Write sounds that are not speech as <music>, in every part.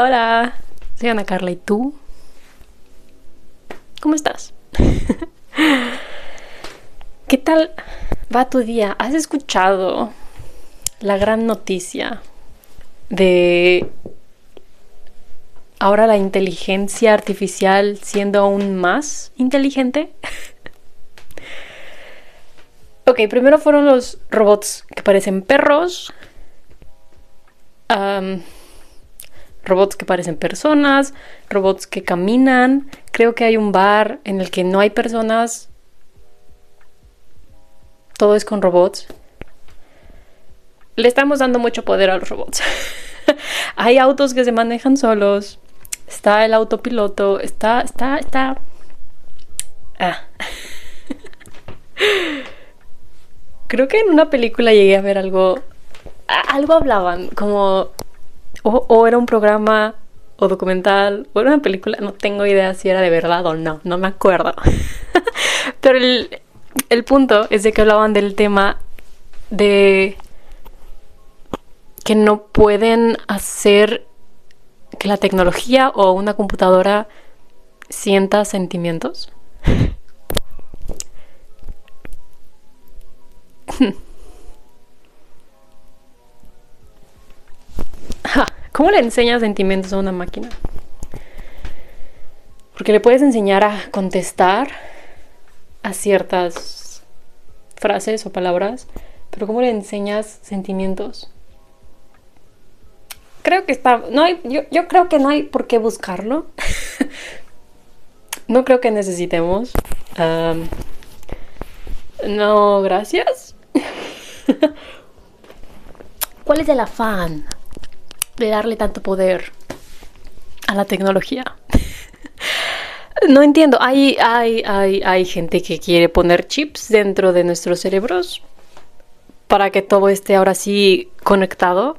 Hola, soy Ana Carla y tú. ¿Cómo estás? <laughs> ¿Qué tal va tu día? ¿Has escuchado la gran noticia de ahora la inteligencia artificial siendo aún más inteligente? <laughs> ok, primero fueron los robots que parecen perros. Am, robots que parecen personas, robots que caminan. Creo que hay un bar en el que no hay personas. Todo es con robots. Le estamos dando mucho poder a los robots. <laughs> hay autos que se manejan solos. Está el autopiloto. Está, está, está. Ah. <laughs> Creo que en una película llegué a ver algo. Algo hablaban, como o, era un programa o documental o era una película, no tengo idea si era de verdad o no, no me acuerdo. <laughs> Pero el, el punto es de que hablaban del tema de que no pueden hacer que la tecnología o una computadora sienta sentimientos. <laughs> <laughs> ¿Cómo le enseñas sentimientos a una máquina? Porque le puedes enseñar a contestar a ciertas frases o palabras, pero ¿cómo le enseñas sentimientos? Creo que está. No hay, yo, yo creo que no hay por qué buscarlo. <laughs> no creo que necesitemos. No, gracias. <laughs> ¿Cuál es el afán de darle tanto poder a la tecnología? <laughs> No entiendo. Hay, hay, hay, hay gente que quiere poner chips dentro de nuestros cerebros para que todo esté ahora sí conectado.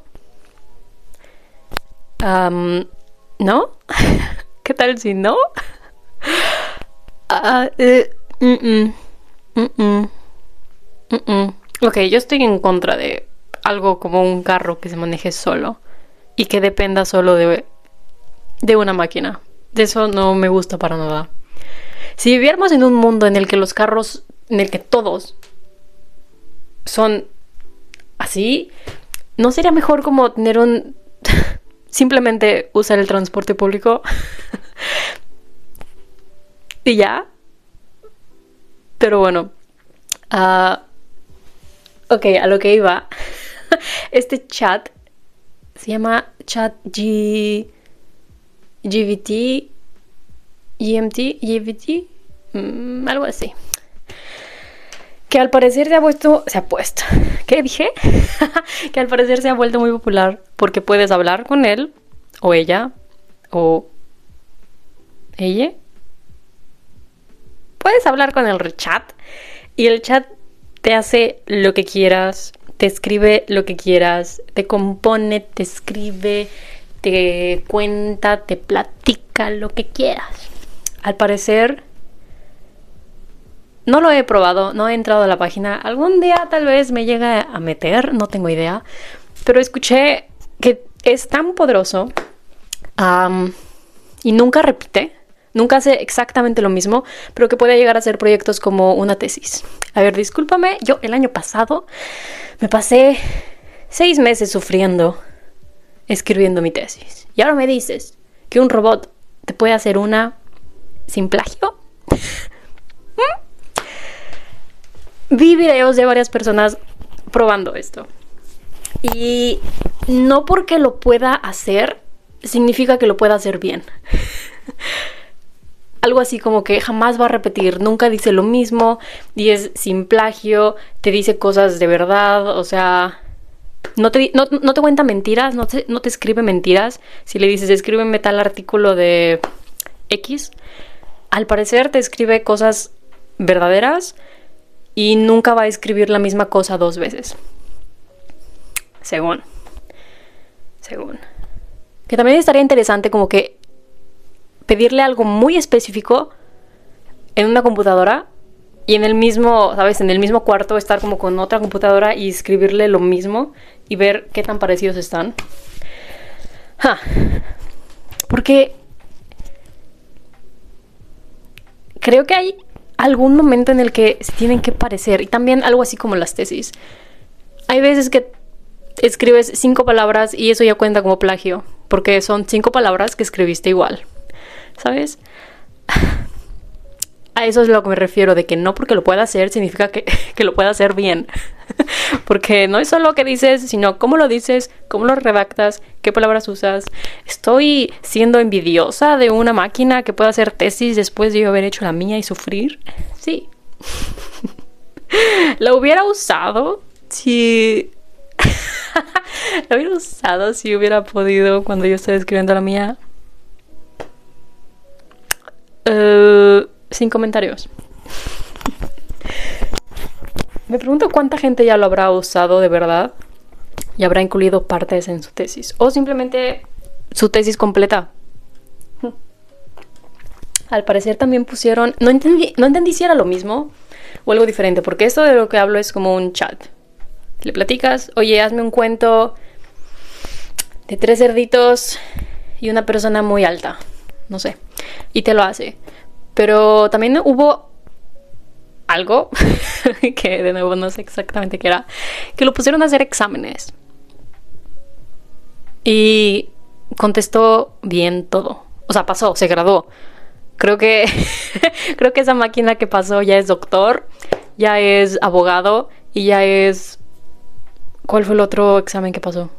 ¿No? <laughs> ¿Qué tal si no? <laughs> Ah, eh, mm, mm, mm. Ok, yo estoy en contra de algo como un carro que se maneje solo y que dependa solo de, de una máquina. De eso no me gusta para nada. Si viviéramos en un mundo en el que los carros, en el que todos son así, ¿no sería mejor como tener un... <laughs> simplemente usar el transporte público? <laughs> y ya. Pero bueno. ah, ok, a lo que iba. <laughs> Este chat se llama chat G... GVT, GMT, GVT, mm, algo así. Que al parecer se ha puesto, se ha puesto, <laughs> ¿qué dije? <laughs> que al parecer se ha vuelto muy popular porque puedes hablar con él o ella o ella. Puedes hablar con el chat y el chat te hace lo que quieras, te escribe lo que quieras, te compone, te escribe, te cuenta, te platica lo que quieras. Al parecer, no lo he probado, no he entrado a la página. Algún día tal vez me llegue a meter, no tengo idea. Pero escuché que es tan poderoso y nunca repite, nunca hace exactamente lo mismo, pero que puede llegar a hacer proyectos como una tesis. A ver, discúlpame, yo el año pasado me pasé seis meses sufriendo escribiendo mi tesis. Y ahora me dices que un robot te puede hacer una sin plagio. ¿Mm? Vi videos de varias personas probando esto. Y no porque lo pueda hacer, significa que lo pueda hacer bien. <laughs> Algo así como que jamás va a repetir, nunca dice lo mismo y es sin plagio, te dice cosas de verdad, o sea, no te, no, no te cuenta mentiras, no te, no te escribe mentiras. Si le dices, escríbeme tal artículo de X, al parecer te escribe cosas verdaderas y nunca va a escribir la misma cosa dos veces. Según. Según. Que también estaría interesante como que pedirle algo muy específico en una computadora y en el mismo, ¿sabes? En el mismo cuarto estar como con otra computadora y escribirle lo mismo y ver qué tan parecidos están. Porque creo que hay algún momento en el que se tienen que parecer. Y también algo así como las tesis. Hay veces que escribes cinco palabras y eso ya cuenta como plagio. Porque son cinco palabras que escribiste igual. ¿Sabes? <laughs> A eso es lo que me refiero, de que no porque lo pueda hacer significa que, <laughs> que lo pueda hacer bien. <laughs> porque no es solo lo que dices, sino cómo lo dices, cómo lo redactas, qué palabras usas. Estoy siendo envidiosa de una máquina que pueda hacer tesis después de yo haber hecho la mía y sufrir. Sí. lo hubiera usado si... lo hubiera usado si hubiera podido cuando yo estaba escribiendo la mía. Uh, sin comentarios. Me pregunto cuánta gente ya lo habrá usado de verdad y habrá incluido partes en su tesis. O simplemente su tesis completa. <laughs> Al parecer también pusieron... No entendí, no entendí si era lo mismo o algo diferente, porque esto de lo que hablo es como un chat. Le platicas, oye, hazme un cuento de tres cerditos y una persona muy alta. No sé. Y te lo hace. Pero también hubo algo <laughs> que de nuevo no sé exactamente qué era, que lo pusieron a hacer exámenes. Y contestó bien todo. O sea, pasó, se graduó. Creo que <laughs> creo que esa máquina que pasó ya es doctor, ya es abogado y ya es ¿Cuál fue el otro examen que pasó?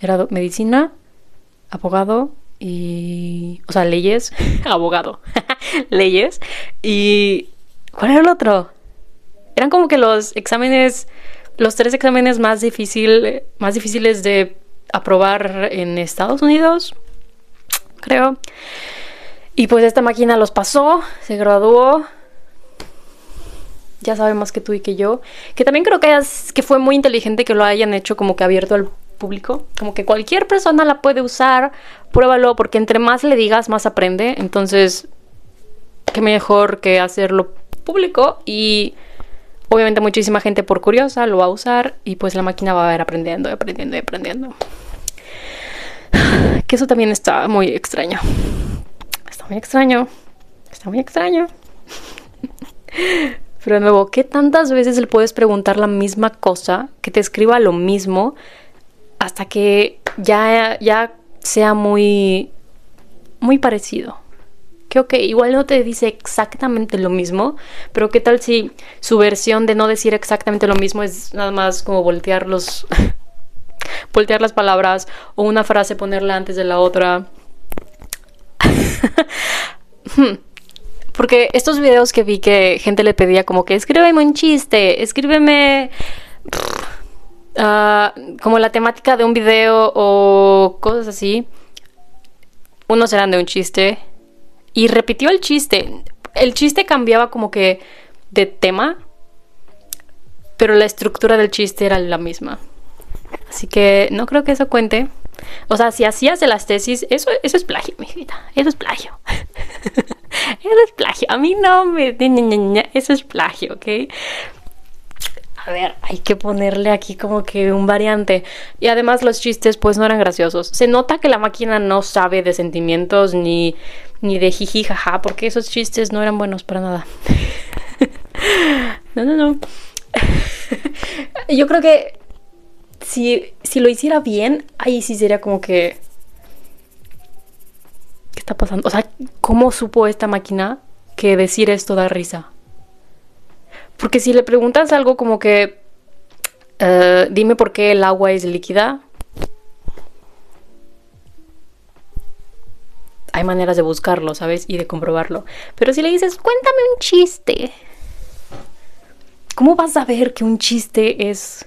Era medicina, abogado y o sea, leyes, <laughs> abogado. <laughs> leyes. Y... ¿Cuál era el otro? Eran como que los exámenes, los tres exámenes más, difícil, más difíciles de aprobar en Estados Unidos, creo. Y pues esta máquina los pasó, se graduó. Ya sabe más que tú y que yo. Que también creo que, que fue muy inteligente que lo hayan hecho como que abierto al público. Como que cualquier persona la puede usar. Pruébalo, porque entre más le digas, más aprende. Entonces, qué mejor que hacerlo público y obviamente muchísima gente por curiosa lo va a usar y pues la máquina va a ir aprendiendo aprendiendo y aprendiendo. <sighs> Que eso también está muy extraño. Está muy extraño. Está muy extraño. <laughs> Pero de nuevo, ¿qué tantas veces le puedes preguntar la misma cosa, que te escriba lo mismo, hasta que ya, ya sea muy, muy parecido? que ok, igual no te dice exactamente lo mismo, pero qué tal si su versión de no decir exactamente lo mismo es nada más como voltear los <laughs> voltear las palabras o una frase ponerla antes de la otra. <laughs> Porque estos videos que vi que gente le pedía como que escríbeme un chiste, escríbeme ah, como la temática de un video o cosas así. Unos eran de un chiste y repitió el chiste. El chiste cambiaba como que de tema, pero la estructura del chiste era la misma. Así que no creo que eso cuente. O sea, si hacías de las tesis, eso, eso es plagio, mi vida. Eso es plagio. <laughs> eso es plagio. A mí no me... Eso es plagio, ¿ok? A ver, hay que ponerle aquí como que un variante. Y además los chistes pues no eran graciosos. Se nota que la máquina no sabe de sentimientos ni, ni de jiji jaja, porque esos chistes no eran buenos para nada. <laughs> no, no, no. <laughs> Yo creo que si, si lo hiciera bien, ahí sí sería como que... ¿Qué está pasando? O sea, ¿cómo supo esta máquina que decir esto da risa? Porque si le preguntas algo como que, eh, dime por qué el agua es líquida, hay maneras de buscarlo, ¿sabes? Y de comprobarlo. Pero si le dices, cuéntame un chiste, ¿cómo vas a ver que un chiste es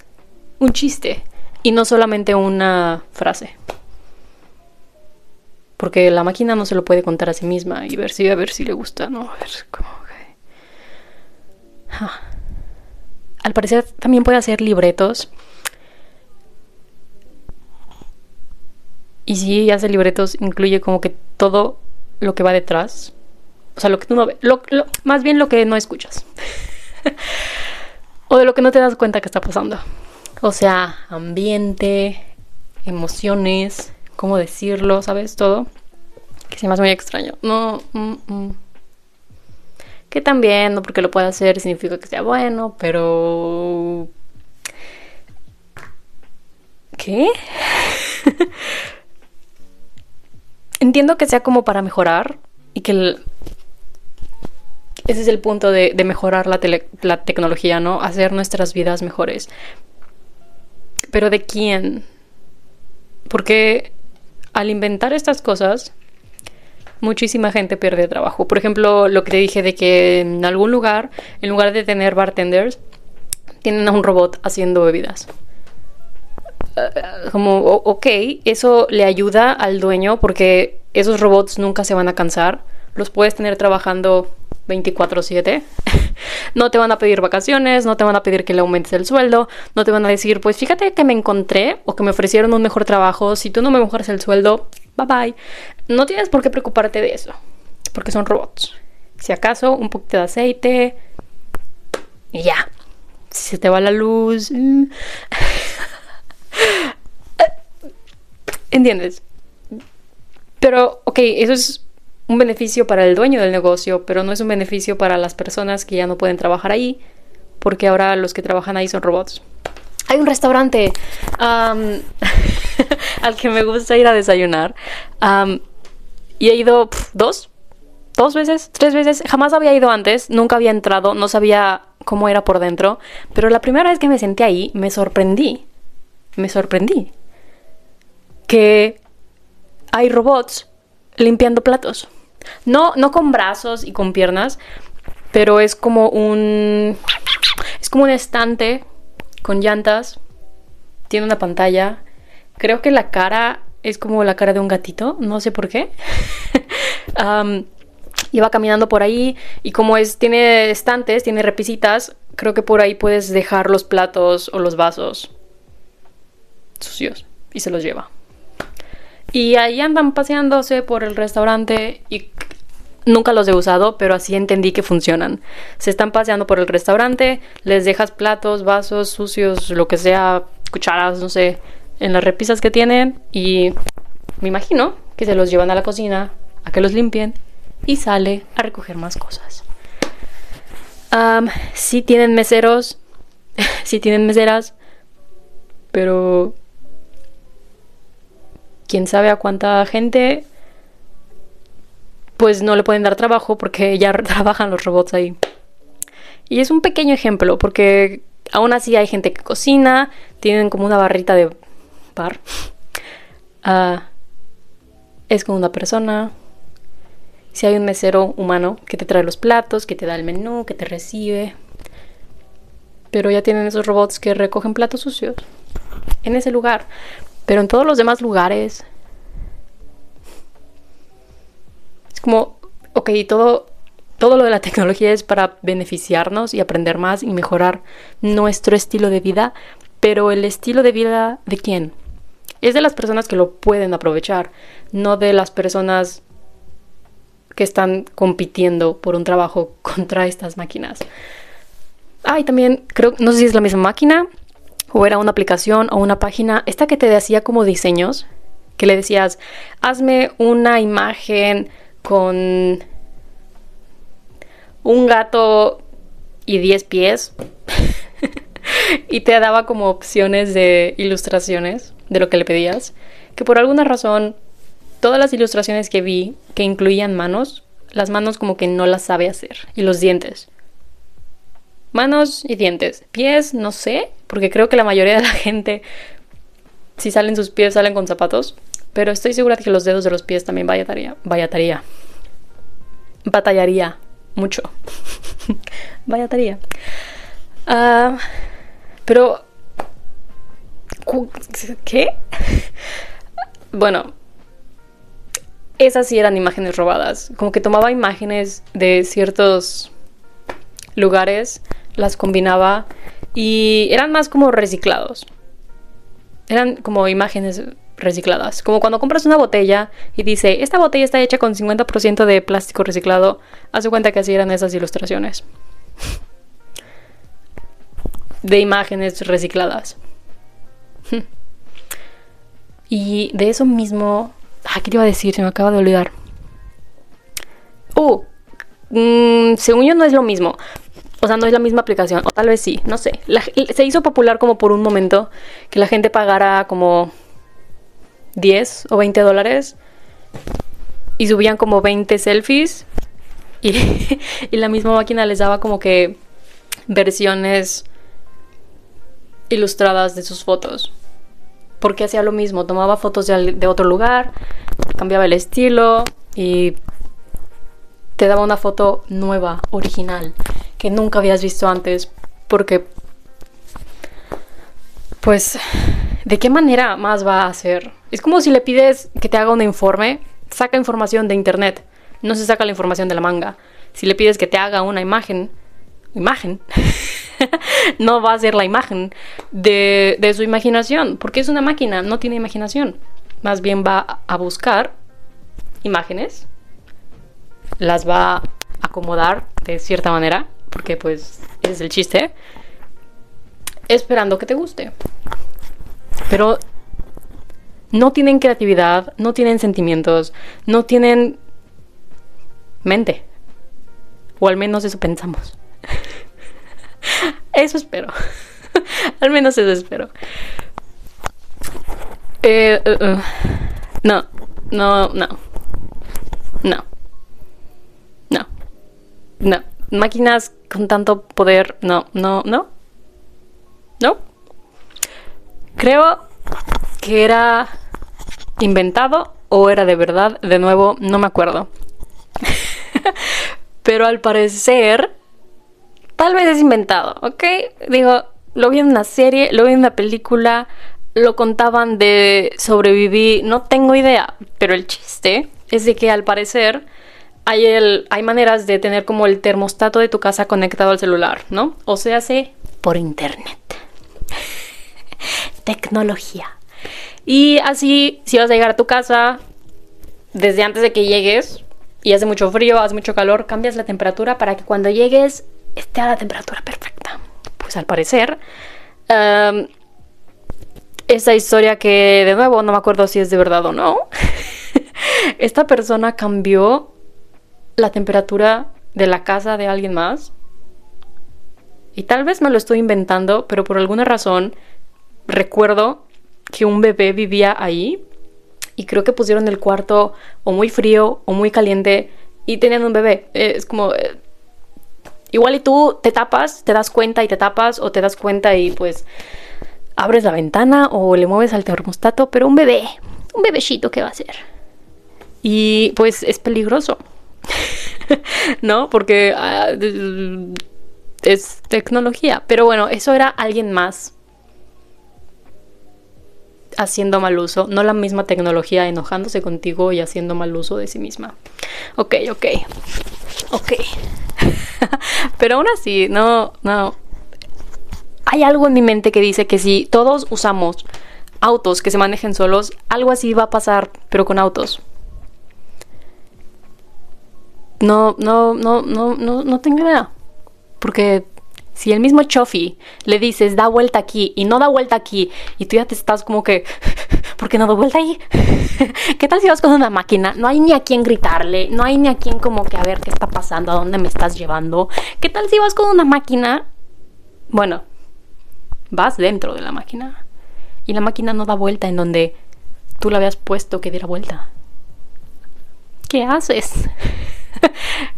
un chiste y no solamente una frase? Porque la máquina no se lo puede contar a sí misma y ver si a ver si le gusta, ¿no? A ver cómo al parecer también puede hacer libretos. Y si hace libretos, incluye como que todo lo que va detrás. O sea, lo que tú no ves. más bien lo que no escuchas. <laughs> o de lo que no te das cuenta que está pasando. O sea, ambiente, emociones, cómo decirlo, ¿sabes? Todo. Que se me hace muy extraño. No. Mm, mm. Que también, no porque lo pueda hacer significa que sea bueno, pero. ¿Qué? <laughs> Entiendo que sea como para mejorar y que el, ese es el punto de, mejorar la, la, tecnología, ¿no? Hacer nuestras vidas mejores. Pero ¿de quién? Porque al inventar estas cosas, muchísima gente pierde trabajo. Por ejemplo, lo que te dije de que en algún lugar, en lugar de tener bartenders, tienen a un robot haciendo bebidas. Uh, como, ok, eso le ayuda al dueño porque esos robots nunca se van a cansar. Los puedes tener trabajando 24/7. <laughs> no te van a pedir vacaciones, no te van a pedir que le aumentes el sueldo, no te van a decir, pues fíjate que me encontré o que me ofrecieron un mejor trabajo, si tú no me mejoras el sueldo, bye bye. No tienes por qué preocuparte de eso, porque son robots. Si acaso, un poquito de aceite y ya. Si se te va la luz... Mm. <laughs> ¿Entiendes? Pero, ok, eso es un beneficio para el dueño del negocio, pero no es un beneficio para las personas que ya no pueden trabajar ahí, porque ahora los que trabajan ahí son robots. Hay un restaurante <laughs> al que me gusta ir a desayunar y he ido dos, dos veces, tres veces. Jamás había ido antes, nunca había entrado, no sabía cómo era por dentro, pero la primera vez que me senté ahí me sorprendí, me sorprendí que hay robots limpiando platos. No, no con brazos y con piernas, pero es como un. Es como un estante con llantas. Tiene una pantalla. Creo que la cara es como la cara de un gatito. No sé por qué. <laughs> um, iba caminando por ahí y como es tiene estantes, tiene repisitas, creo que por ahí puedes dejar los platos o los vasos sucios y se los lleva. Y ahí andan paseándose por el restaurante y nunca los he usado, pero así entendí que funcionan. Se están paseando por el restaurante, les dejas platos, vasos sucios, lo que sea, cucharas, no sé, en las repisas que tienen y me imagino que se los llevan a la cocina a que los limpien y sale a recoger más cosas. Si tienen meseros, <laughs> si tienen meseras, pero quién sabe a cuánta gente pues no le pueden dar trabajo porque <laughs> ya <laughs> trabajan los robots ahí. Y es un pequeño ejemplo porque aún así hay gente que cocina, tienen como una barrita de Ah, es como una persona. Si hay un mesero humano que te trae los platos, que te da el menú, que te recibe. Pero ya tienen esos robots que recogen platos sucios en ese lugar. Pero en todos los demás lugares. Es como, ok, todo, todo lo de la tecnología es para beneficiarnos y aprender más y mejorar nuestro estilo de vida. Pero el estilo de vida de quién? Es de las personas que lo pueden aprovechar, no de las personas que están compitiendo por un trabajo <laughs> contra estas máquinas. Ah, y también creo, no sé si es la misma máquina, o era una aplicación o una página, esta que te decía como diseños, que le decías, hazme una imagen con un gato y 10 pies. <laughs> <laughs> y te daba como opciones de ilustraciones de lo que le pedías. Que por alguna razón, todas las ilustraciones que vi que incluían manos, las manos como que no las sabe hacer. Y los dientes. Manos y dientes. Pies, no sé, porque creo que la mayoría de la gente, si salen sus pies, salen con zapatos. Pero estoy segura de que los dedos de los pies también vaya tarea. Batallaría mucho. <laughs> vaya Uh, pero... ¿Qué? bueno, esas sí eran imágenes robadas. Como que tomaba imágenes de ciertos lugares, las combinaba y eran más como reciclados. Eran como imágenes recicladas. Como cuando compras una botella y dice, esta botella está hecha con 50% de plástico reciclado, haz cuenta que así eran esas ilustraciones. De imágenes recicladas. <laughs> y de eso mismo... Ah, ¿qué te iba a decir? Se me acaba de olvidar. Uh, según yo no es lo mismo. O sea, no es la misma aplicación. O tal vez sí, no sé. se hizo popular como por un momento que la gente pagara como 10 o 20 dólares y subían como 20 selfies y, <laughs> y la misma máquina les daba como que versiones ilustradas de sus fotos. Porque hacía lo mismo, tomaba fotos de, otro lugar, cambiaba el estilo y te daba una foto nueva, original, que nunca habías visto antes. Porque, pues, ¿de qué manera más va a hacer? Es como si le pides que te haga un informe, saca información de internet, no se saca la información de la manga. Si le pides que te haga una imagen, imagen, <laughs> no va a ser la imagen de, su imaginación, porque es una máquina, no tiene imaginación. Más bien va a buscar imágenes, las va a acomodar de cierta manera, porque pues es el chiste, esperando que te guste. Pero no tienen creatividad, no tienen sentimientos, no tienen mente. O al menos eso pensamos. <laughs> Eso espero. <laughs> Al menos eso espero. Eh, uh, uh. No, no, no. No. No. No. Máquinas con tanto poder. No, no, no. No. Creo que era inventado o era de verdad. De nuevo, no me acuerdo. <laughs> Pero al parecer Tal vez es inventado, ¿ok? Digo, lo vi en una serie, lo vi en una película, lo contaban de sobrevivir, no tengo idea, pero el chiste es de que al parecer hay, el, hay maneras de tener como el termostato de tu casa conectado al celular, ¿no? O se hace por internet. <laughs> Tecnología. Y así, si vas a llegar a tu casa, desde antes de que llegues, y hace mucho frío, hace mucho calor, cambias la temperatura para que cuando llegues esté a la temperatura perfecta. Pues al parecer, um, esa historia que de nuevo no me acuerdo si es de verdad o no, <laughs> esta persona cambió la temperatura de la casa de alguien más. Y tal vez me lo estoy inventando, pero por alguna razón recuerdo que un bebé vivía ahí y creo que pusieron el cuarto o muy frío o muy caliente y tenían un bebé. Es como eh, Igual y tú te tapas, te das cuenta y te tapas, o te das cuenta y pues abres la ventana o le mueves al termostato, pero un bebé, un bebecito, ¿qué va a hacer? Y pues es peligroso, <laughs> ¿no? Porque ah, es tecnología. Pero bueno, eso era alguien más haciendo mal uso, no la misma tecnología enojándose contigo y haciendo mal uso de sí misma. Ok, ok, ok. <laughs> Pero aún así, no, no. Hay algo en mi mente que dice que si todos usamos autos que se manejen solos, algo así va a pasar, pero con autos. No, no, no, no, no, no tengo idea. Porque si el mismo Chofi le dices da vuelta aquí y no da vuelta aquí y tú ya te estás como que, <laughs> ¿por qué no da vuelta ahí? <laughs> ¿Qué tal si vas con una máquina? No hay ni a quién gritarle, no hay ni a quién como que a ver qué está pasando, a dónde me estás llevando. ¿Qué tal si vas con una máquina? Bueno, vas dentro de la máquina y la máquina no da vuelta en donde tú la habías puesto que diera vuelta. ¿Qué haces? <laughs>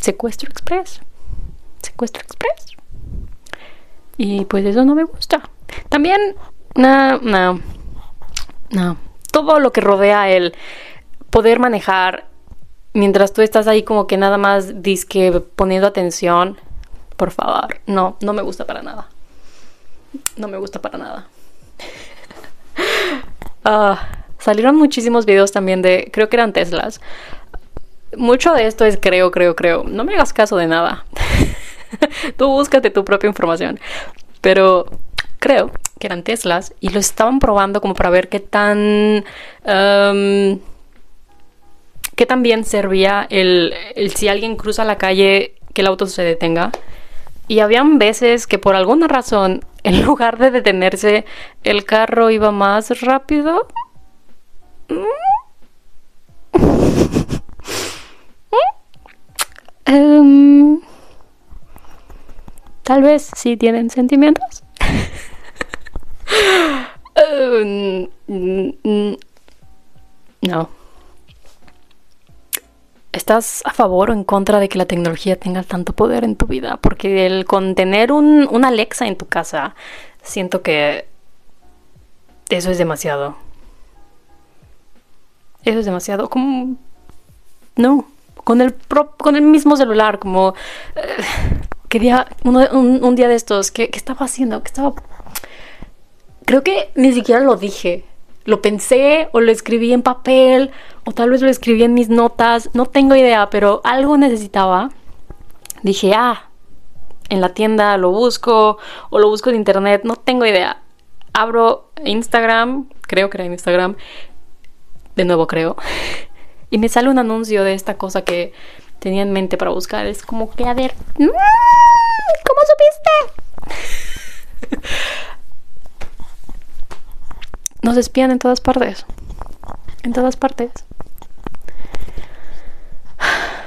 Secuestro Express. Secuestro Express. Y pues eso no me gusta. También, no, no, no. Todo lo que rodea el poder manejar mientras tú estás ahí como que nada más disque poniendo atención. Por favor, no, no me gusta para nada. No me gusta para nada. <laughs> Ah, salieron muchísimos videos también de, creo que eran Teslas. Mucho de esto es creo, creo, creo. No me hagas caso de nada. <laughs> <laughs> Tú búscate tu propia información. Pero creo que eran Teslas y lo estaban probando como para ver qué tan... Um, qué tan bien servía el, el si alguien cruza la calle que el auto se detenga. Y habían veces que por alguna razón, <laughs> en lugar de detenerse, el carro iba más rápido. <laughs> Tal vez sí tienen sentimientos. No. ¿Estás a favor o en contra de que la tecnología tenga tanto poder en tu vida? Porque el contener un, un Alexa en tu casa, siento que eso es demasiado. Eso es demasiado. Como. No. Con el, con el mismo celular, como. Eh, Un, día de estos. ¿qué, ¿Qué estaba haciendo? ¿Qué estaba.? Creo que ni siquiera lo dije. Lo pensé o lo escribí en papel o tal vez lo escribí en mis notas. No tengo idea, pero algo necesitaba. Dije, ah, en la tienda lo busco o lo busco en internet. No tengo idea. Abro Instagram, creo que era Instagram. De nuevo creo. <laughs> Y me sale un anuncio de esta cosa que tenía en mente para buscar. Es como que, a ver, mm, ¿cómo supiste? <laughs> Nos espían en todas partes. En todas partes. <sighs>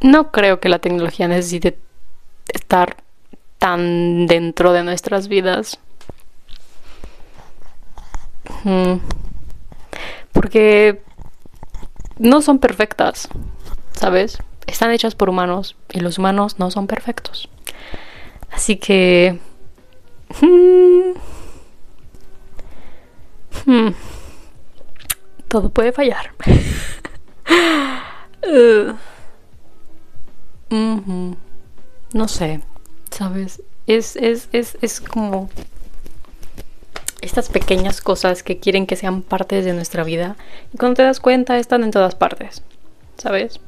No creo que la tecnología necesite estar tan dentro de nuestras vidas. Mm. Porque no son perfectas, ¿sabes? Están hechas por humanos y los humanos no son perfectos. Así que... Mm, Hmm. Todo puede fallar. <laughs> No sé, ¿sabes? Es, es, es, es como estas pequeñas cosas que quieren que sean partes de nuestra vida. Y cuando te das cuenta, están en todas partes, ¿sabes?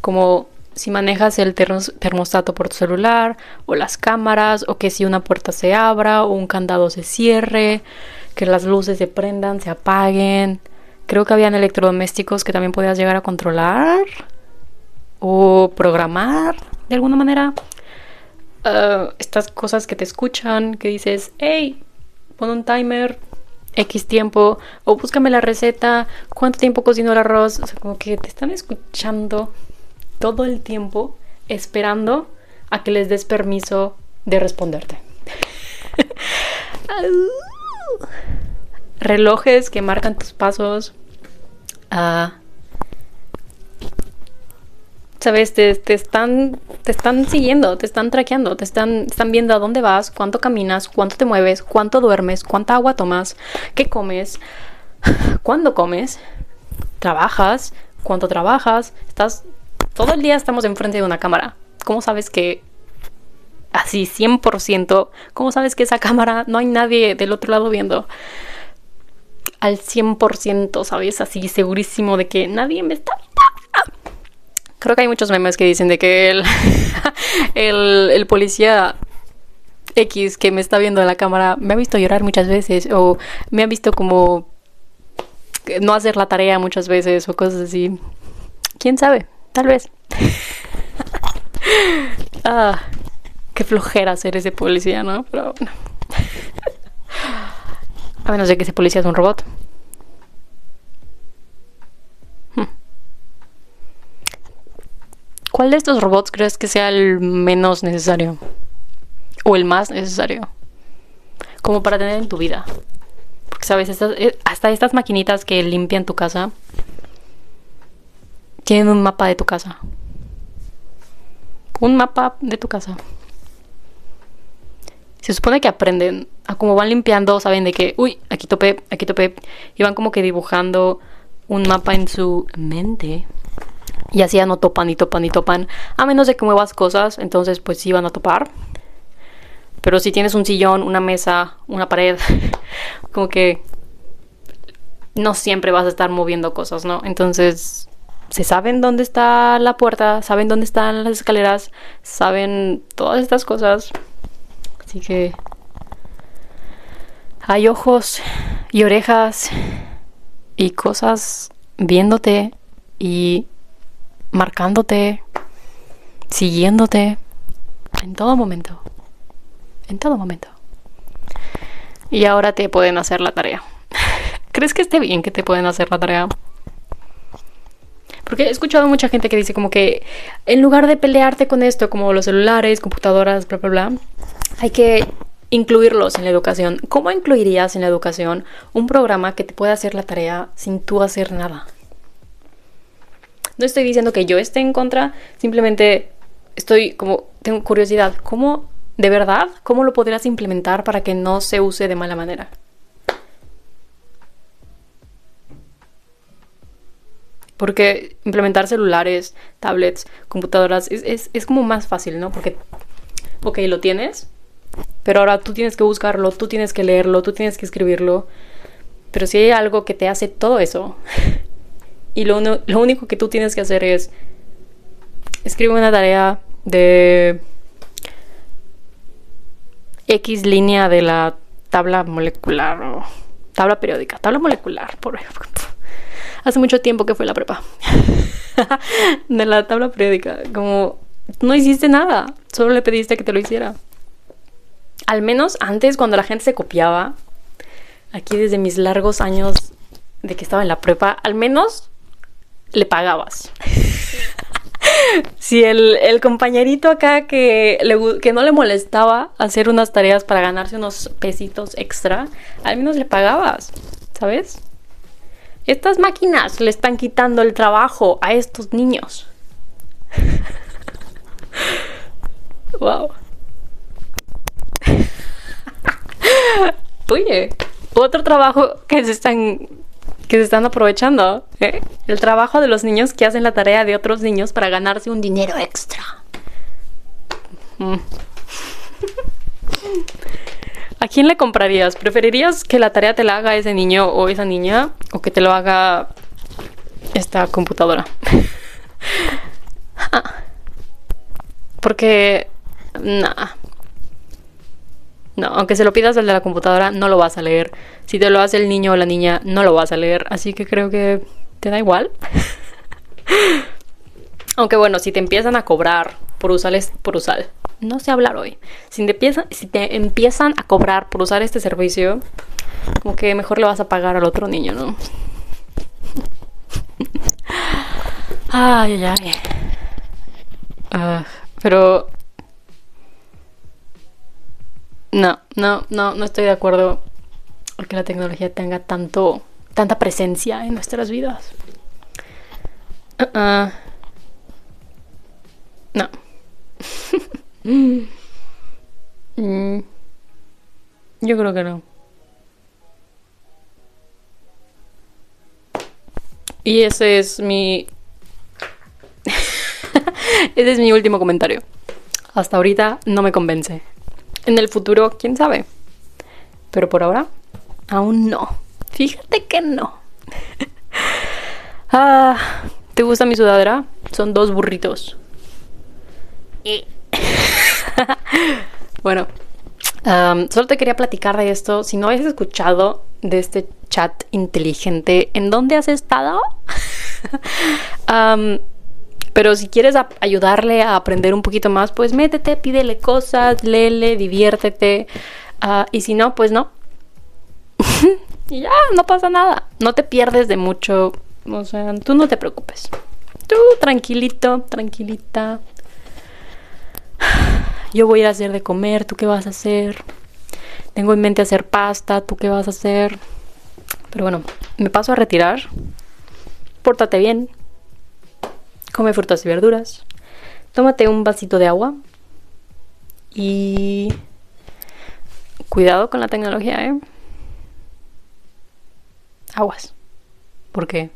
Como si manejas el termostato por tu celular, o las cámaras, o que si una puerta se abra, o un candado se cierre, que las luces se prendan, se apaguen. Creo que habían electrodomésticos que también podías llegar a controlar o programar de alguna manera. Uh, estas cosas que te escuchan, que dices, hey, pon un timer, X tiempo, o búscame la receta, cuánto tiempo cocino el arroz. O sea, como que te están escuchando todo el tiempo, esperando a que les des permiso de responderte. <laughs> relojes que marcan tus pasos. Ah, Sabes, te, están, te están siguiendo, te están traqueando, te están, están viendo a dónde vas, cuánto caminas, cuánto te mueves, cuánto duermes, cuánta agua tomas, qué comes, <sighs> cuándo comes, trabajas, cuánto trabajas, estás todo el día estamos enfrente de una cámara. ¿Cómo sabes que así 100%, cómo sabes que esa cámara no hay nadie del otro lado viendo? Al 100%, ¿sabes? Así segurísimo de que nadie me está Creo que hay muchos memes que dicen de que <laughs> el, el, policía X que me está viendo en la cámara me ha visto llorar muchas veces o me ha visto como no hacer la tarea muchas veces o cosas así. ¿Quién sabe? Tal vez. <laughs> ah, qué flojera ser ese policía, ¿no? Pero no. <laughs> A menos de que ese policía es un robot. ¿Cuál de estos robots crees que sea el menos necesario? ¿O el más necesario? Como para tener en tu vida. Porque, ¿sabes? Eh, hasta estas maquinitas que limpian tu casa tienen un mapa de tu casa. Un mapa de tu casa. Se supone que aprenden a cómo van limpiando, saben de que, uy, aquí topé, aquí topé. Y van como que dibujando un mapa en su mente. Y así ya no topan y topan y topan. A menos de que muevas cosas, entonces pues sí van a topar. Pero si tienes un sillón, una mesa, una pared, <laughs> como que no siempre vas a estar moviendo cosas, ¿no? Entonces se saben dónde está la puerta, saben dónde están las escaleras, saben todas estas cosas. Así que hay ojos y orejas y cosas viéndote y marcándote, siguiéndote en todo momento. En todo momento. Y ahora te pueden hacer la tarea. <laughs> ¿Crees que esté bien que te pueden hacer la tarea? Porque he escuchado mucha gente que dice como que en lugar de pelearte con esto, como los celulares, computadoras, bla, bla, bla, hay que incluirlos en la educación. ¿Cómo incluirías en la educación un programa que te pueda hacer la tarea sin tú hacer nada? No estoy diciendo que yo esté en contra, simplemente estoy como, tengo curiosidad, ¿cómo, de verdad, cómo lo podrías implementar para que no se use de mala manera? Porque implementar celulares, tablets, computadoras es, es, como más fácil, ¿no? Porque, ok, lo tienes, pero ahora tú tienes que buscarlo, tú tienes que leerlo, tú tienes que escribirlo. Pero si hay algo que te hace todo eso, <laughs> y lo, lo único que tú tienes que hacer es escribe una tarea de X línea de la tabla molecular tabla periódica, tabla molecular, por ejemplo. Hace mucho tiempo que fue la prepa. <laughs> de la tabla periódica, como no hiciste nada, solo le pediste que te lo hiciera. Al menos antes cuando la gente se copiaba, aquí desde mis largos años de que estaba en la prepa, al menos le pagabas. <laughs> si el, compañerito acá que, que no le molestaba hacer unas tareas para ganarse unos pesitos extra, al menos le pagabas, ¿sabes? Estas máquinas le están quitando el trabajo a estos niños. <laughs> wow. <laughs> Oye, otro trabajo que se están que se están aprovechando. ¿eh? El trabajo de los niños que hacen la tarea de otros niños para ganarse un dinero extra. Mm. ¿A quién le comprarías? ¿Preferirías que la tarea te la haga ese niño o esa niña o que te lo haga esta computadora? <laughs> Porque, nada, no, aunque se lo pidas al de la computadora, no lo vas a leer. Si te lo hace el niño o la niña, no lo vas a leer. Así que creo que te da igual. <laughs> aunque bueno, si te empiezan a cobrar por usar, por usar, no sé hablar hoy. Si te, empiezan, si te empiezan a cobrar por usar este servicio, como que mejor le vas a pagar al otro niño, ¿no? <laughs> ay, ay, ay. Ah, pero no, no, no, no estoy de acuerdo que la tecnología tenga tanto, tanta presencia en nuestras vidas. Uh-uh. no. <laughs> Mm. Yo creo que no. Y ese es mi... <laughs> ese es mi último comentario. Hasta ahorita no me convence. En el futuro, quién sabe. Pero por ahora, aún no. Fíjate que no. <laughs> ah, ¿Te gusta mi sudadera? Son dos burritos. <laughs> bueno, solo te quería platicar de esto. Si no habías escuchado de este chat inteligente, ¿en dónde has estado? <laughs> Pero si quieres ayudarle a aprender un poquito más, pues métete, pídele cosas, léele, diviértete. Ah, y si no, pues no. <laughs> y ya, no pasa nada. No te pierdes de mucho. O sea, tú no te preocupes. Tú tranquilito, tranquilita. <sighs> Yo voy a ir a hacer de comer, ¿tú qué vas a hacer? Tengo en mente hacer pasta, ¿tú qué vas a hacer? Pero bueno, me paso a retirar. Pórtate bien, come frutas y verduras, tómate un vasito de agua y cuidado con la tecnología, ¿eh? Aguas. Porque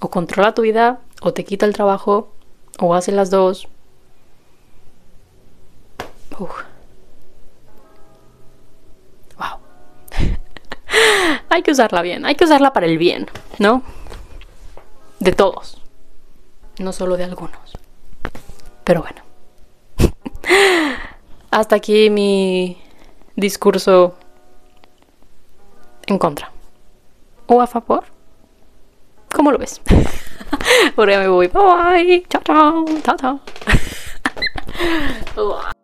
o controla tu vida o te quita el trabajo o hace las dos. Uf. Wow. <laughs> hay que usarla bien, hay que usarla para el bien, ¿no? De todos, no solo de algunos. Pero bueno, <laughs> hasta aquí mi discurso en contra o a favor. ¿Cómo lo ves? <laughs> Ahora me voy. Bye. Chao, chao. Chao, chao. <laughs>